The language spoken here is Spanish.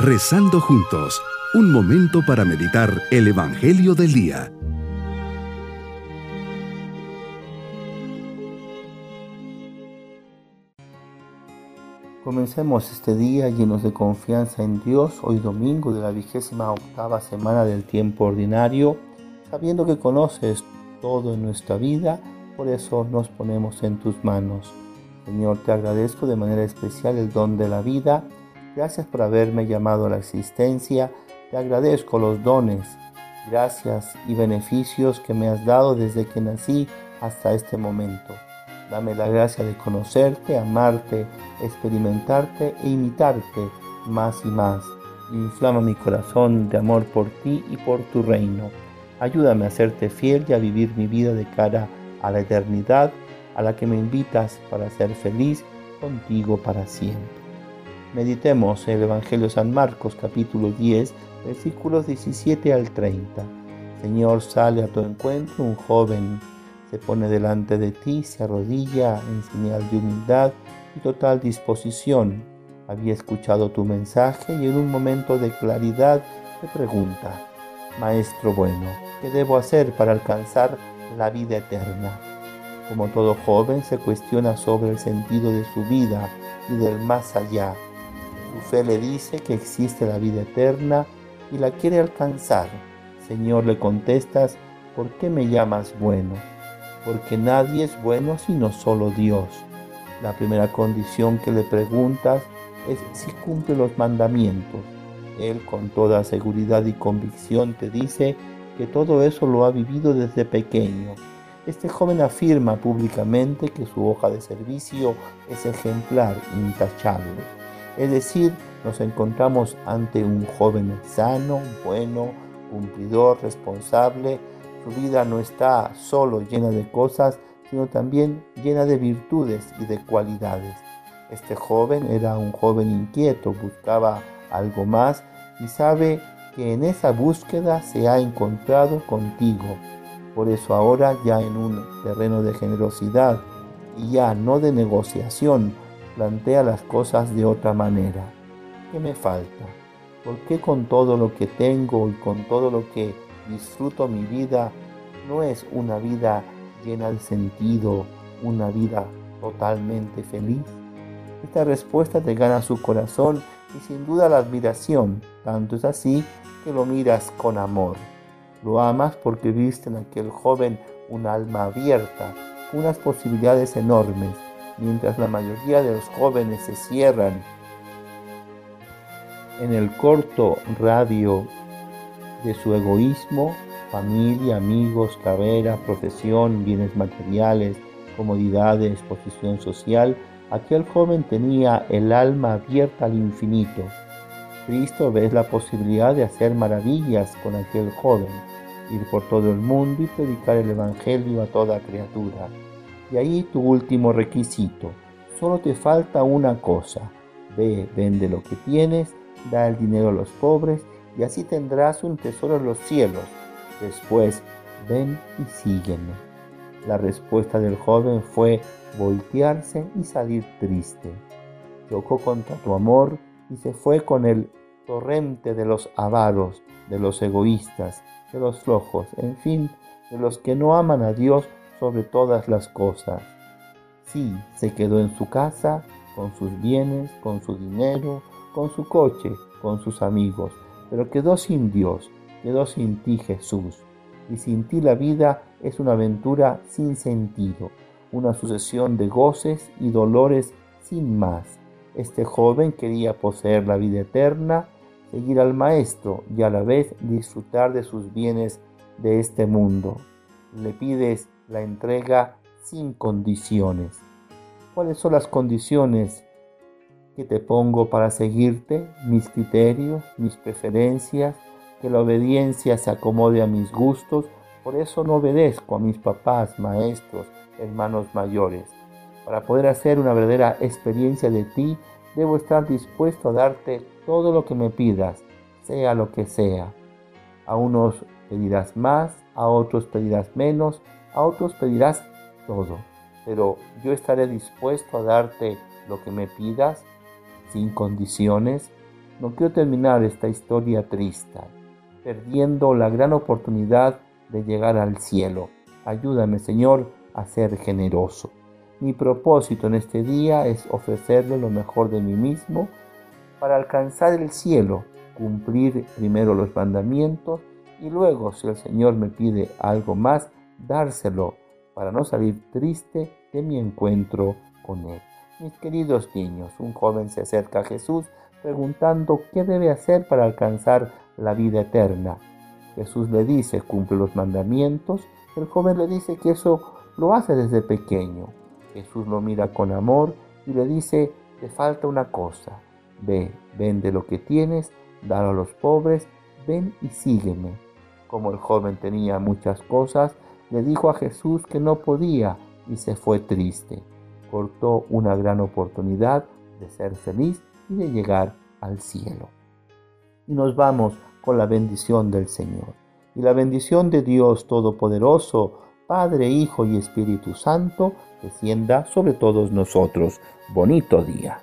Rezando juntos, un momento para meditar el Evangelio del Día. Comencemos este día llenos de confianza en Dios, hoy domingo de la vigésima octava semana del tiempo ordinario, sabiendo que conoces todo en nuestra vida, por eso nos ponemos en tus manos. Señor, te agradezco de manera especial el don de la vida. Gracias por haberme llamado a la existencia. Te agradezco los dones, gracias y beneficios que me has dado desde que nací hasta este momento. Dame la gracia de conocerte, amarte, experimentarte e imitarte más y más. Inflama mi corazón de amor por ti y por tu reino. Ayúdame a serte fiel y a vivir mi vida de cara a la eternidad a la que me invitas para ser feliz contigo para siempre. Meditemos el Evangelio de San Marcos capítulo 10 versículos 17 al 30. Señor, sale a tu encuentro un joven, se pone delante de ti, se arrodilla en señal de humildad y total disposición. Había escuchado tu mensaje y en un momento de claridad te pregunta, Maestro bueno, ¿qué debo hacer para alcanzar la vida eterna? Como todo joven se cuestiona sobre el sentido de su vida y del más allá. Fe le dice que existe la vida eterna y la quiere alcanzar. Señor, le contestas, ¿por qué me llamas bueno? Porque nadie es bueno sino solo Dios. La primera condición que le preguntas es si cumple los mandamientos. Él con toda seguridad y convicción te dice que todo eso lo ha vivido desde pequeño este joven afirma públicamente que su hoja de servicio es ejemplar, intachable. Es decir, nos encontramos ante un joven sano, bueno, cumplidor, responsable. Su vida no está solo llena de cosas, sino también llena de virtudes y de cualidades. Este joven era un joven inquieto, buscaba algo más y sabe que en esa búsqueda se ha encontrado contigo por eso ahora ya en un terreno de generosidad y ya no de negociación, plantea las cosas de otra manera. ¿Qué me falta? ¿Por qué con todo lo que tengo y con todo lo que disfruto mi vida no es una vida llena de sentido, una vida totalmente feliz? Esta respuesta te gana su corazón y sin duda la admiración, tanto es así que lo miras con amor. Lo amas porque viste en aquel joven un alma abierta, unas posibilidades enormes, mientras la mayoría de los jóvenes se cierran en el corto radio de su egoísmo, familia, amigos, carrera, profesión, bienes materiales, comodidades, posición social, aquel joven tenía el alma abierta al infinito. Cristo ve la posibilidad de hacer maravillas con aquel joven ir por todo el mundo y predicar el Evangelio a toda criatura. Y ahí tu último requisito. Solo te falta una cosa. Ve, vende lo que tienes, da el dinero a los pobres y así tendrás un tesoro en los cielos. Después, ven y sígueme. La respuesta del joven fue voltearse y salir triste. Chocó contra tu amor y se fue con el torrente de los avaros, de los egoístas, de los flojos, en fin, de los que no aman a Dios sobre todas las cosas. Sí, se quedó en su casa, con sus bienes, con su dinero, con su coche, con sus amigos, pero quedó sin Dios, quedó sin ti Jesús. Y sin ti la vida es una aventura sin sentido, una sucesión de goces y dolores sin más. Este joven quería poseer la vida eterna, seguir al Maestro y a la vez disfrutar de sus bienes de este mundo. Le pides la entrega sin condiciones. ¿Cuáles son las condiciones que te pongo para seguirte? Mis criterios, mis preferencias, que la obediencia se acomode a mis gustos. Por eso no obedezco a mis papás, maestros, hermanos mayores. Para poder hacer una verdadera experiencia de ti, debo estar dispuesto a darte todo lo que me pidas, sea lo que sea. A unos pedirás más, a otros pedirás menos, a otros pedirás todo. Pero yo estaré dispuesto a darte lo que me pidas sin condiciones. No quiero terminar esta historia triste, perdiendo la gran oportunidad de llegar al cielo. Ayúdame, Señor, a ser generoso. Mi propósito en este día es ofrecerle lo mejor de mí mismo para alcanzar el cielo, cumplir primero los mandamientos y luego, si el Señor me pide algo más, dárselo para no salir triste de mi encuentro con Él. Mis queridos niños, un joven se acerca a Jesús preguntando qué debe hacer para alcanzar la vida eterna. Jesús le dice, cumple los mandamientos. El joven le dice que eso lo hace desde pequeño. Jesús lo mira con amor y le dice, te falta una cosa. Ve, vende lo que tienes, dalo a los pobres, ven y sígueme. Como el joven tenía muchas cosas, le dijo a Jesús que no podía y se fue triste. Cortó una gran oportunidad de ser feliz y de llegar al cielo. Y nos vamos con la bendición del Señor. Y la bendición de Dios Todopoderoso, Padre, Hijo y Espíritu Santo, descienda sobre todos nosotros. Bonito día.